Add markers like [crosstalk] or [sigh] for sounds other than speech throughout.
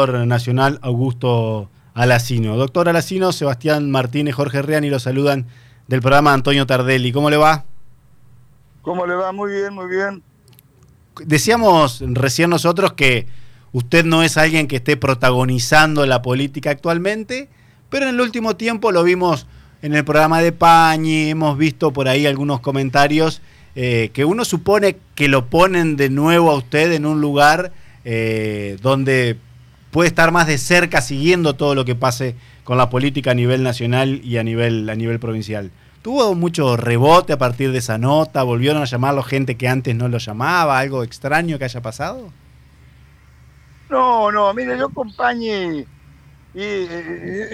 nacional Augusto Alacino. Doctor Alacino, Sebastián Martínez, Jorge Reani los saludan del programa Antonio Tardelli. ¿Cómo le va? ¿Cómo le va? Muy bien, muy bien. Decíamos recién nosotros que usted no es alguien que esté protagonizando la política actualmente, pero en el último tiempo lo vimos en el programa de Pañi, hemos visto por ahí algunos comentarios eh, que uno supone que lo ponen de nuevo a usted en un lugar eh, donde puede estar más de cerca siguiendo todo lo que pase con la política a nivel nacional y a nivel, a nivel provincial. ¿Tuvo mucho rebote a partir de esa nota? ¿Volvieron a llamarlo gente que antes no lo llamaba? ¿Algo extraño que haya pasado? No, no, mire, yo acompañé y,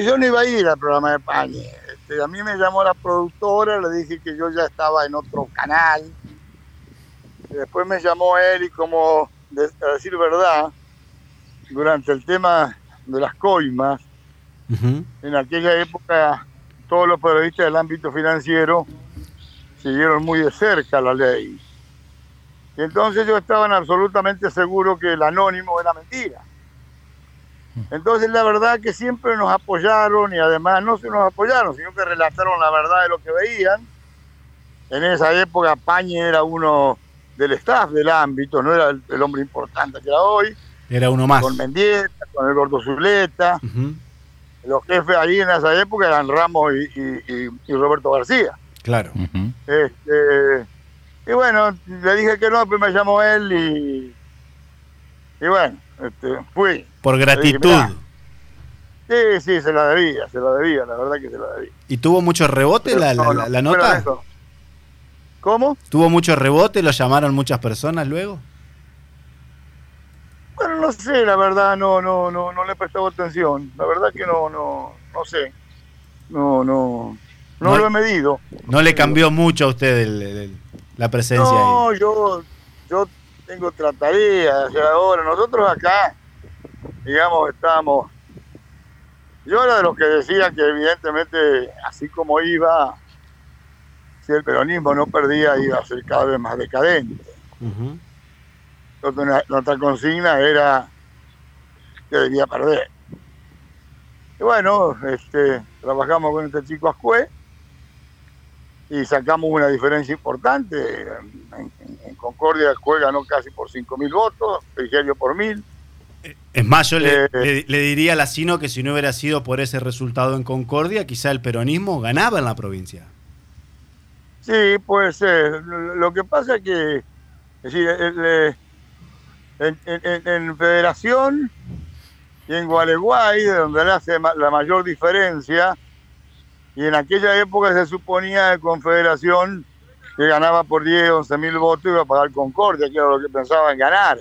yo no iba a ir al programa de Pañi. Este, a mí me llamó la productora, le dije que yo ya estaba en otro canal. después me llamó él y como, a decir verdad, durante el tema de las coimas, en aquella época todos los periodistas del ámbito financiero siguieron muy de cerca la ley. Y entonces ellos estaban absolutamente seguros que el anónimo era mentira. Entonces la verdad que siempre nos apoyaron y además no se nos apoyaron, sino que relataron la verdad de lo que veían. En esa época Pañe era uno del staff del ámbito, no era el hombre importante que era hoy. Era uno más. Con Mendieta, con el Gordo Zuleta. Los jefes ahí en esa época eran Ramos y, Roberto García. Claro. este, y bueno, le dije que no, pues me llamó él y, y bueno, este, fui. Por gratitud. sí, sí, se la debía, se la debía, la verdad que se la debía. ¿Y tuvo mucho rebote la, la, nota? ¿Cómo? ¿Tuvo mucho rebote? ¿Lo llamaron muchas personas luego? Bueno, no sé, la verdad, no, no, no, no le he prestado atención. La verdad que no, no, no sé. No, no, no, lo he medido. ¿No le cambió mucho a usted la presencia no, yo, yo tengo otra tarea. ahora, nosotros acá, digamos, estamos. Yo era de los que decía que evidentemente, así como iba, si el peronismo no perdía, iba a ser cada vez más decadente nuestra consigna era que debía perder. Y bueno, este, trabajamos con este chico Ascue y sacamos una diferencia importante. En, Concordia Ascue ganó casi por 5.000 votos, Frigerio por 1.000. Es más, yo le, eh, le, diría a Lacino que si no hubiera sido por ese resultado en Concordia, quizá el peronismo ganaba en la provincia. Sí, puede ser. Lo que pasa es que es decir, el, en, Federación y en Gualeguay, de donde le hace la mayor diferencia, y en aquella época se suponía que Confederación que ganaba por 10, 11 mil votos iba a pagar Concordia, que era lo que pensaban ganar.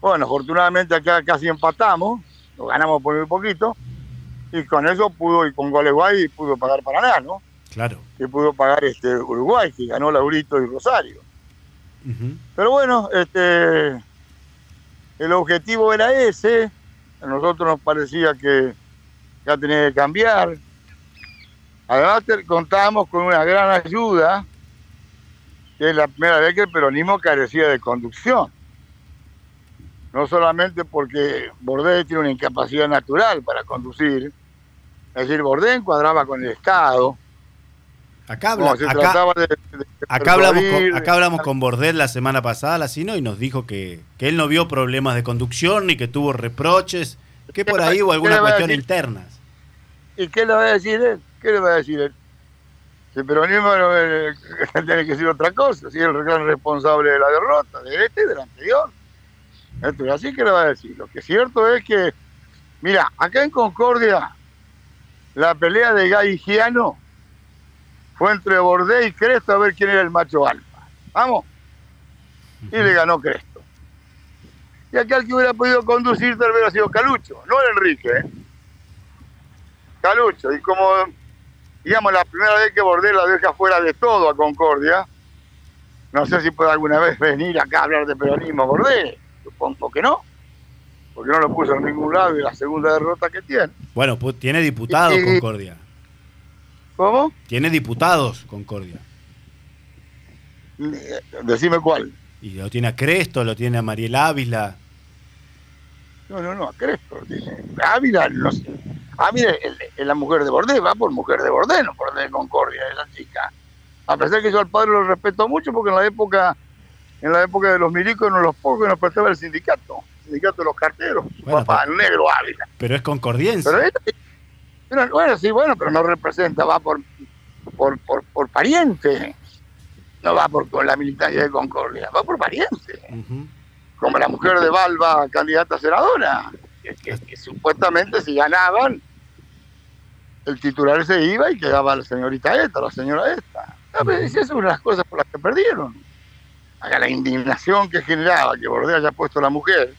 Bueno, afortunadamente acá casi empatamos, lo ganamos por muy poquito, y con eso pudo, y con Gualeguay pudo pagar Paraná, ¿no? Claro. Y pudo pagar este Uruguay, que ganó Laurito y Rosario. Pero bueno, este, el objetivo era ese. A nosotros nos parecía que ya tenía que cambiar. Además, contábamos con una gran ayuda, que es la primera vez que el peronismo carecía de conducción. No solamente porque Bordet tiene una incapacidad natural para conducir, es decir, Bordet encuadraba con el Estado, Acá, hablamos, con, acá hablamos con Bordet la semana pasada, Lacino, y nos dijo que, que, él no vio problemas de conducción ni que tuvo reproches, que por ahí hubo alguna cuestión interna. ¿Y qué le va a decir él? ¿Qué le va a decir él? Si el peronismo [laughs] tiene que decir otra cosa, si es el gran responsable de la derrota, de este y del anterior. Entonces, así que le va a decir. Lo que es cierto es que, mira, acá en Concordia, la pelea de Gay Giano fue entre Bordé y Cresto a ver quién era el macho alfa. Vamos. Y le ganó Cresto. Y aquel que hubiera podido conducir tal vez hubiera sido Calucho, no el Enrique. ¿eh? Calucho. Y como, digamos, la primera vez que Bordé la deja fuera de todo a Concordia, no sé si puede alguna vez venir acá a hablar de peronismo Bordé. Supongo que no. Porque no lo puso en ningún lado y la segunda derrota que tiene. Bueno, pues tiene diputado Concordia. ¿Cómo? Tiene diputados Concordia. Decime cuál. Y lo tiene a Cresto, lo tiene a Mariel Ávila. No, no, no, a Crespo. Dice. Ávila, no sé. Ávila es la mujer de Bordé, va por mujer de Bordé, no por de Concordia, esa chica. A pesar que yo al padre lo respeto mucho porque en la época en la época de los milicos no los pocos nos prestaba el sindicato, el sindicato de los carteros, su papá, el negro Ávila. Pero es concordiense. Pero, bueno, sí, bueno, pero no representa, va por, por, por, por pariente no va por con la militancia de Concordia, va por pariente. Como la mujer de Balba, candidata a senadora, que, supuestamente si ganaban, el titular se iba y quedaba la señorita esta, la señora esta. Esa es una de las cosas por las que perdieron. Acá la indignación que generaba que Bordea haya puesto a la mujer,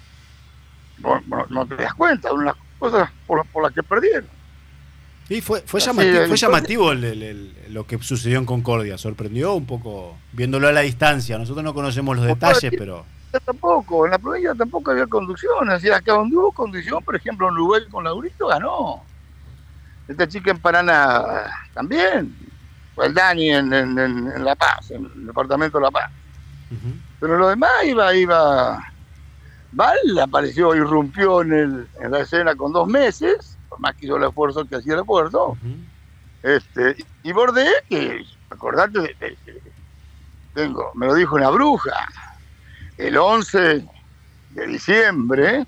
no, te das cuenta, una de las cosas por, por las que perdieron. Sí, fue, fue llamativo, fue llamativo lo que sucedió en Concordia. Sorprendió un poco, viéndolo a la distancia. Nosotros no conocemos los detalles, pero. Tampoco, en la provincia tampoco había conducción. Así, acá donde hubo conducción, por ejemplo, en Uruguay con Laurito ganó. Esta chica en Paraná también. Fue el Dani en, La Paz, en el departamento de La Paz. Pero lo demás iba, iba. Val apareció, irrumpió en, el, en la escena con dos meses más que hizo el esfuerzo que hacía el esfuerzo. este, y Bordé, que acordate, de, tengo, me lo dijo una bruja, el 11 de diciembre,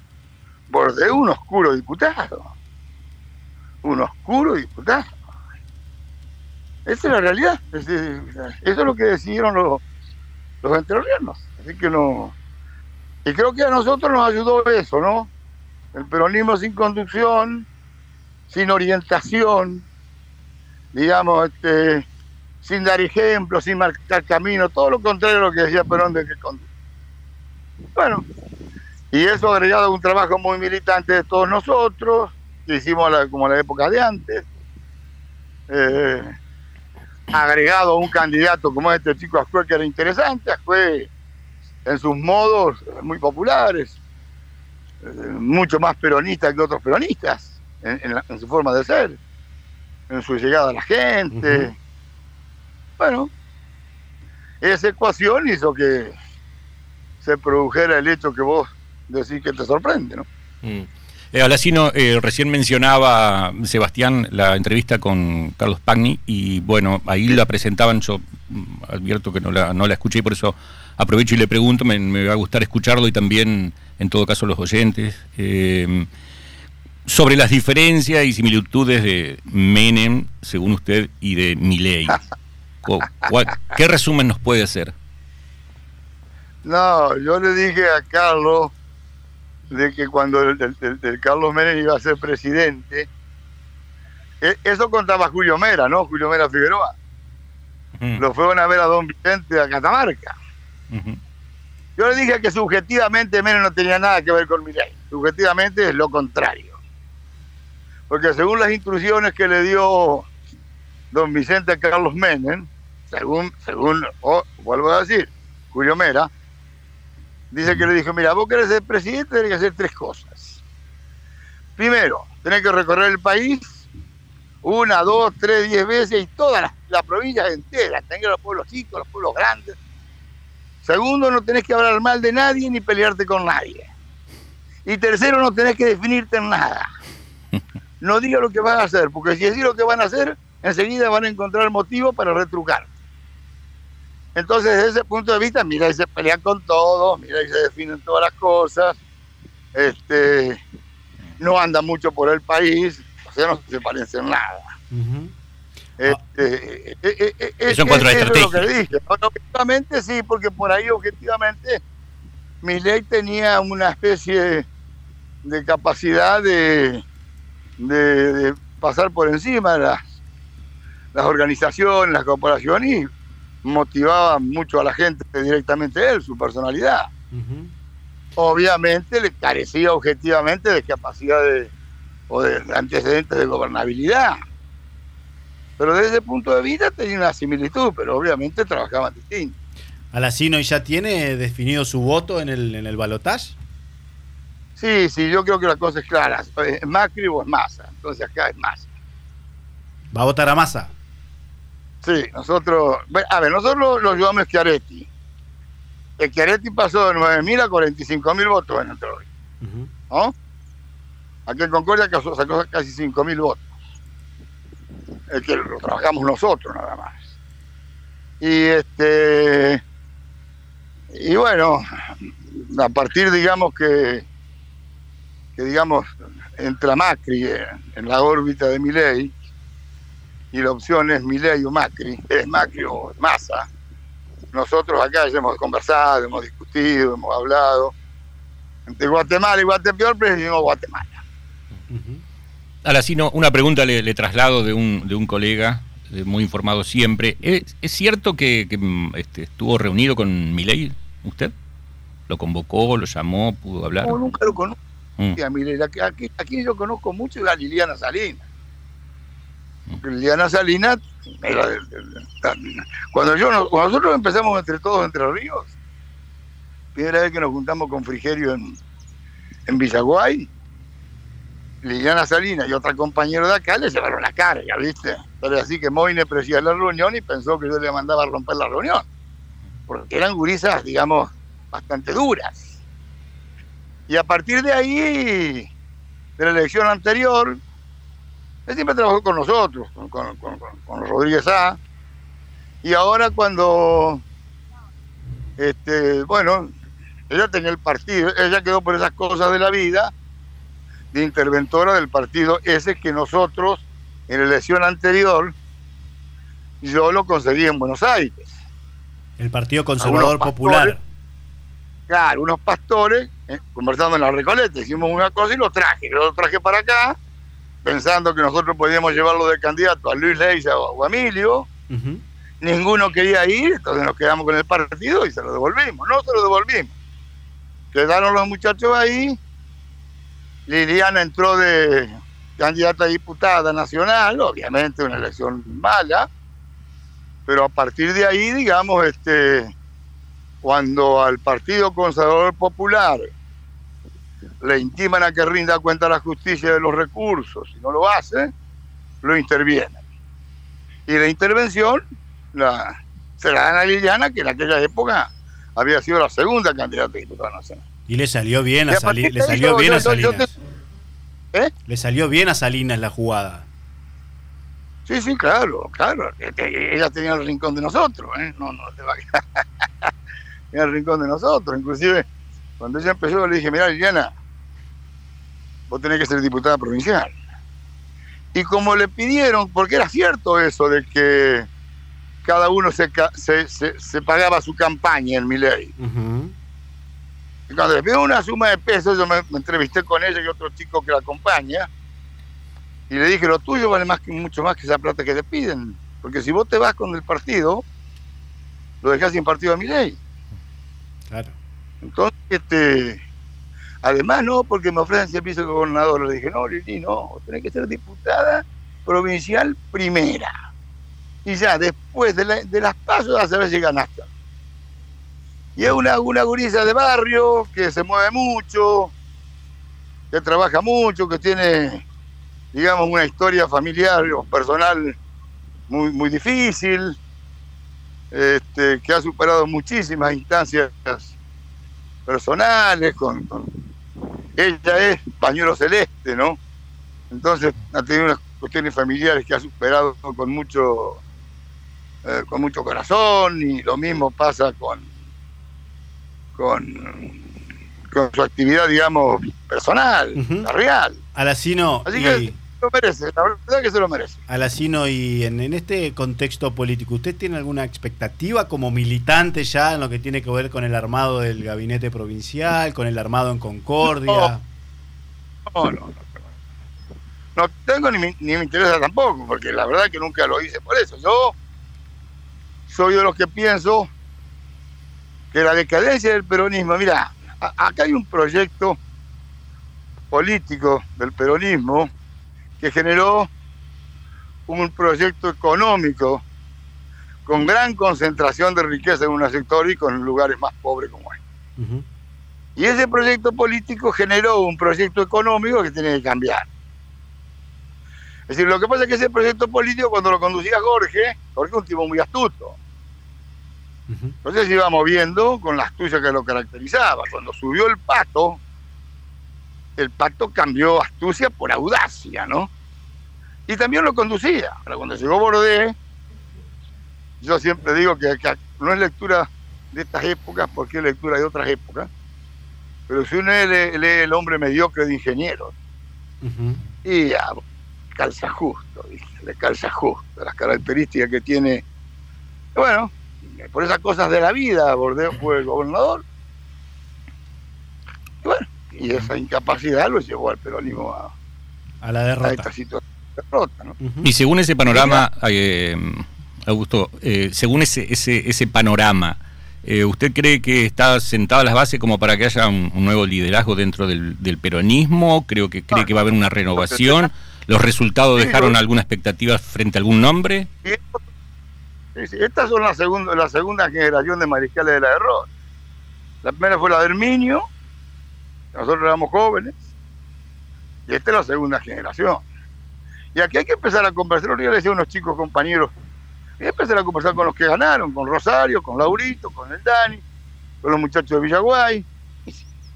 Bordé un oscuro diputado. Un oscuro diputado. Esa es la realidad. eso es lo que decidieron los, los entrerrianos. Así que no. Y creo que a nosotros nos ayudó eso, ¿no? El peronismo sin conducción, sin orientación, digamos, este, sin dar ejemplo, sin marcar camino, todo lo contrario a lo que decía Perón de que Bueno, y eso agregado a un trabajo muy militante de todos nosotros, que hicimos como la época de antes, eh, agregado a un candidato como este chico Ascue, que era interesante, Ascue en sus modos muy populares, eh, mucho más peronista que otros peronistas en, su forma de ser, en su llegada a la gente. Bueno, esa ecuación hizo que se produjera el hecho que vos decís que te sorprende, ¿no? Mm. Eh, Alacino, eh, recién mencionaba Sebastián la entrevista con Carlos Pagni y bueno, ahí la presentaban, yo mm, advierto que no la, no la escuché y por eso aprovecho y le pregunto, me, me, va a gustar escucharlo y también en todo caso los oyentes. Eh, sobre las diferencias y similitudes de Menem, según usted, y de Milei. [laughs] ¿Qué resumen nos puede hacer? No, yo le dije a Carlos de que cuando el, Carlos Menem iba a ser presidente, e, eso contaba Julio Mera, ¿no? Julio Mera Figueroa. Lo fueron a ver a don Vicente a Catamarca. Yo le dije que subjetivamente Menem no tenía nada que ver con Milei. Subjetivamente es lo contrario. Porque según las instrucciones que le dio don Vicente Carlos Menem, según, según vuelvo a decir, Julio Mera, dice que le dijo, mira, vos querés ser presidente, tenés que hacer tres cosas. Primero, tenés que recorrer el país una, dos, tres, diez veces y todas las, las provincias enteras, tenés los pueblos chicos, los pueblos grandes. Segundo, no tenés que hablar mal de nadie ni pelearte con nadie. Y tercero, no tenés que definirte en nada no diga lo que van a hacer, porque si decís lo que van a hacer, enseguida van a encontrar motivo para retrucar. Entonces, desde ese punto de vista, mira, y se pelean con todo, mira, y se definen todas las cosas, este, no anda mucho por el país, o sea, no se parece en nada. este, eh, eh, eh, Eso en cuanto a estrategia. Es lo que le dije. Objetivamente sí, porque por ahí objetivamente mi ley tenía una especie de capacidad de, de, pasar por encima de las, las organizaciones, las corporaciones y motivaba mucho a la gente directamente él, su personalidad. Obviamente le carecía objetivamente de capacidad de, o de antecedentes de gobernabilidad. Pero desde ese punto de vista tenía una similitud, pero obviamente trabajaban distintos. ¿Alacino ya tiene definido su voto en el, en el balotaje? Sí, sí, yo creo que la cosa es clara. Eh, Macri o es Massa. Entonces acá es Massa. ¿Va a votar a Massa? Sí, nosotros. A ver, nosotros lo, llevamos a Schiaretti. El Schiaretti pasó de 9.000 a 45.000 votos en el uh ¿No? Aquí en Concordia sacó casi 5.000 votos. Es que lo trabajamos nosotros nada más. Y este y bueno, a partir digamos que que digamos entra Macri en, la órbita de Milei y la opción es Milei o Macri, es Macri o Massa. Nosotros acá ya hemos conversado, hemos discutido, hemos hablado. Entre Guatemala y Guatepeor preferimos Guatemala. Alacino, una pregunta le, traslado de un, de un colega eh, muy informado siempre. ¿Es, cierto que, mm, este, estuvo reunido con Milei usted? ¿Lo convocó, lo llamó, pudo hablar? No, nunca lo conozco. Mm. Aquí, yo conozco mucho a Liliana Salinas. Liliana Salinas, cuando, yo, cuando nosotros empezamos entre todos Entre Ríos, primera vez que nos juntamos con Frigerio en, en Villaguay, Liliana Salinas y otra compañera de acá le llevaron la carga, ¿viste? Pero así que Moine presidía la reunión y pensó que yo le mandaba a romper la reunión. Porque eran gurisas, digamos, bastante duras. Y a partir de ahí, de la elección anterior, él siempre trabajó con nosotros, con, con, Rodríguez A. Y ahora cuando, este, bueno, ella tenía el partido, ella quedó por esas cosas de la vida de interventora del partido ese que nosotros en la elección anterior yo lo conseguí en Buenos Aires. El Partido Conservador Popular. Claro, unos pastores eh, conversando en la Recoleta, hicimos una cosa y lo traje, lo traje para acá, pensando que nosotros podíamos llevarlo de candidato a Luis Leiza o a Emilio. Ninguno quería ir, entonces nos quedamos con el partido y se lo devolvimos. No se lo devolvimos. Quedaron los muchachos ahí Liliana entró de candidata a diputada nacional, obviamente una elección mala, pero a partir de ahí, digamos, este, cuando al Partido Conservador Popular le intiman a que rinda cuenta a la justicia de los recursos, si no lo hace, lo intervienen. Y la intervención la, se la dan a Liliana, que en aquella época había sido la segunda candidata a diputada nacional. Y le salió bien a, le salió bien a Salinas. ¿Eh? Le salió bien a Salinas la jugada. Sí, sí, claro, claro. Ella tenía el rincón de nosotros, ¿eh? No, no te va a Tenía el rincón de nosotros. Inclusive, cuando ella empezó, le dije, mira, Liliana, vos tenés que ser diputada provincial. Y como le pidieron, porque era cierto eso de que cada uno se, se, pagaba su campaña en mi ley. Y cuando le pido una suma de pesos, yo me, entrevisté con ella y otro chico que la acompaña, y le dije, lo tuyo vale más que, mucho más que esa plata que te piden, porque si vos te vas con el partido, lo dejas sin partido a mi ley. Claro. Entonces, este, además no, porque me ofrecen servicio de gobernador, le dije, no, Lili, no, tenés que ser diputada provincial primera. Y ya después de, las pasos a saber si ganaste. Y es una, una gurisa de barrio que se mueve mucho, que trabaja mucho, que tiene, digamos, una historia familiar o personal muy, muy difícil, este, que ha superado muchísimas instancias personales, con, ella es pañuelo celeste, ¿no? Entonces ha tenido unas cuestiones familiares que ha superado con mucho, eh, con mucho corazón y lo mismo pasa con, con, con su actividad, digamos, personal, real. Alacino. Así que lo merece, la verdad que se lo merece. Alacino, y en, este contexto político, ¿usted tiene alguna expectativa como militante ya en lo que tiene que ver con el armado del gabinete provincial, con el armado en Concordia? No, no, no. No, tengo ni, ni me interesa tampoco, porque la verdad que nunca lo hice por eso. Yo soy de los que pienso que la decadencia del peronismo, mira, acá hay un proyecto político del peronismo que generó un proyecto económico con gran concentración de riqueza en un sector y con lugares más pobres como este. Y ese proyecto político generó un proyecto económico que tiene que cambiar. Es decir, lo que pasa es que ese proyecto político cuando lo conducía Jorge, Jorge es un tipo muy astuto, entonces iba moviendo con la astucia que lo caracterizaba. Cuando subió el pato, el pacto cambió astucia por audacia, ¿no? Y también lo conducía. Pero cuando llegó Bordé, yo siempre digo que, que no es lectura de estas épocas porque es lectura de otras épocas, pero si uno lee, lee El hombre mediocre de ingenieros, Ujú. y ya, calza justo, le calza justo, las características que tiene. Bueno, por esas cosas de la vida, Bordeo fue gobernador. Y esa incapacidad lo llevó al peronismo a, A la a derrota. esta situación de derrota. Y según ese panorama, eh, Augusto, eh, según ese, ese, ese panorama, eh, ¿usted cree que está sentado las bases como para que haya un, un nuevo liderazgo dentro del, del peronismo? Creo que cree que va a haber una renovación. ¿Los resultados dejaron alguna expectativa frente a algún nombre? Estas son la segunda, la segunda generación de mariscales de la error. La primera fue la de Herminio, nosotros éramos jóvenes, y esta es la segunda generación. Y aquí hay que empezar a conversar, yo le decía a unos chicos compañeros, hay que empezar a conversar con los que ganaron, con Rosario, con Laurito, con el Dani, con los muchachos de Villaguay.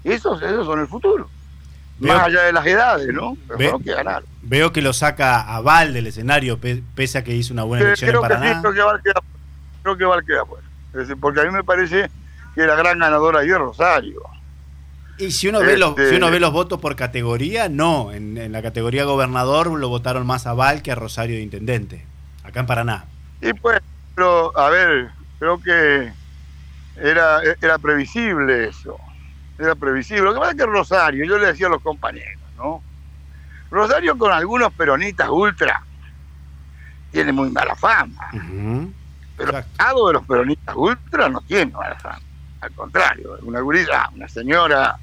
Esos, esos son el futuro. Veo- Más allá de las edades, ¿no? Pero Ve- que ganaron. Veo que lo saca a Val del escenario, pe- pese a que hizo una buena elección en creo que sí, Paraná. creo que Val queda, creo que Val queda fuera. Porque a mí me parece que la gran ganadora ahí es Rosario. Y si uno, ve los, Este- si uno ve los votos por categoría, no. En, en la categoría gobernador lo votaron más a Val que a Rosario de Intendente. Acá en Paraná. Y pues, pero a ver, creo que era, era previsible eso. Era previsible. Lo que pasa es que Rosario, yo le decía a los compañeros, ¿no? Rosario con algunos peronistas ultra tiene muy mala fama. Pero al lado de los peronistas ultra no tiene mala fama. Al contrario, una gurisa, una señora,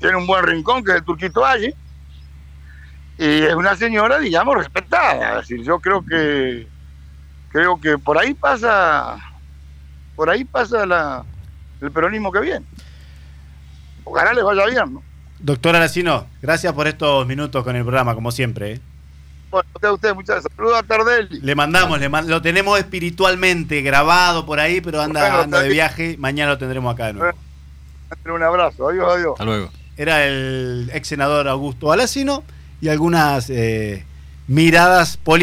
tiene un buen rincón que es el Turquito Valle. Y es una señora, digamos, respetada. Es decir, yo creo que creo que por ahí pasa por ahí pasa la, el peronismo que viene. Ojalá les vaya bien, ¿no? Doctor Aracino, gracias por estos minutos con el programa, como siempre. ¿eh? Bueno, a ustedes muchas saludos a Tardelli. Le mandamos, le man- lo tenemos espiritualmente grabado por ahí, pero anda, Bueno, anda de viaje. Mañana lo tendremos acá de nuevo. Un abrazo, adiós, adiós. Hasta luego. Era el ex senador Augusto Alacino y algunas eh, miradas políticas.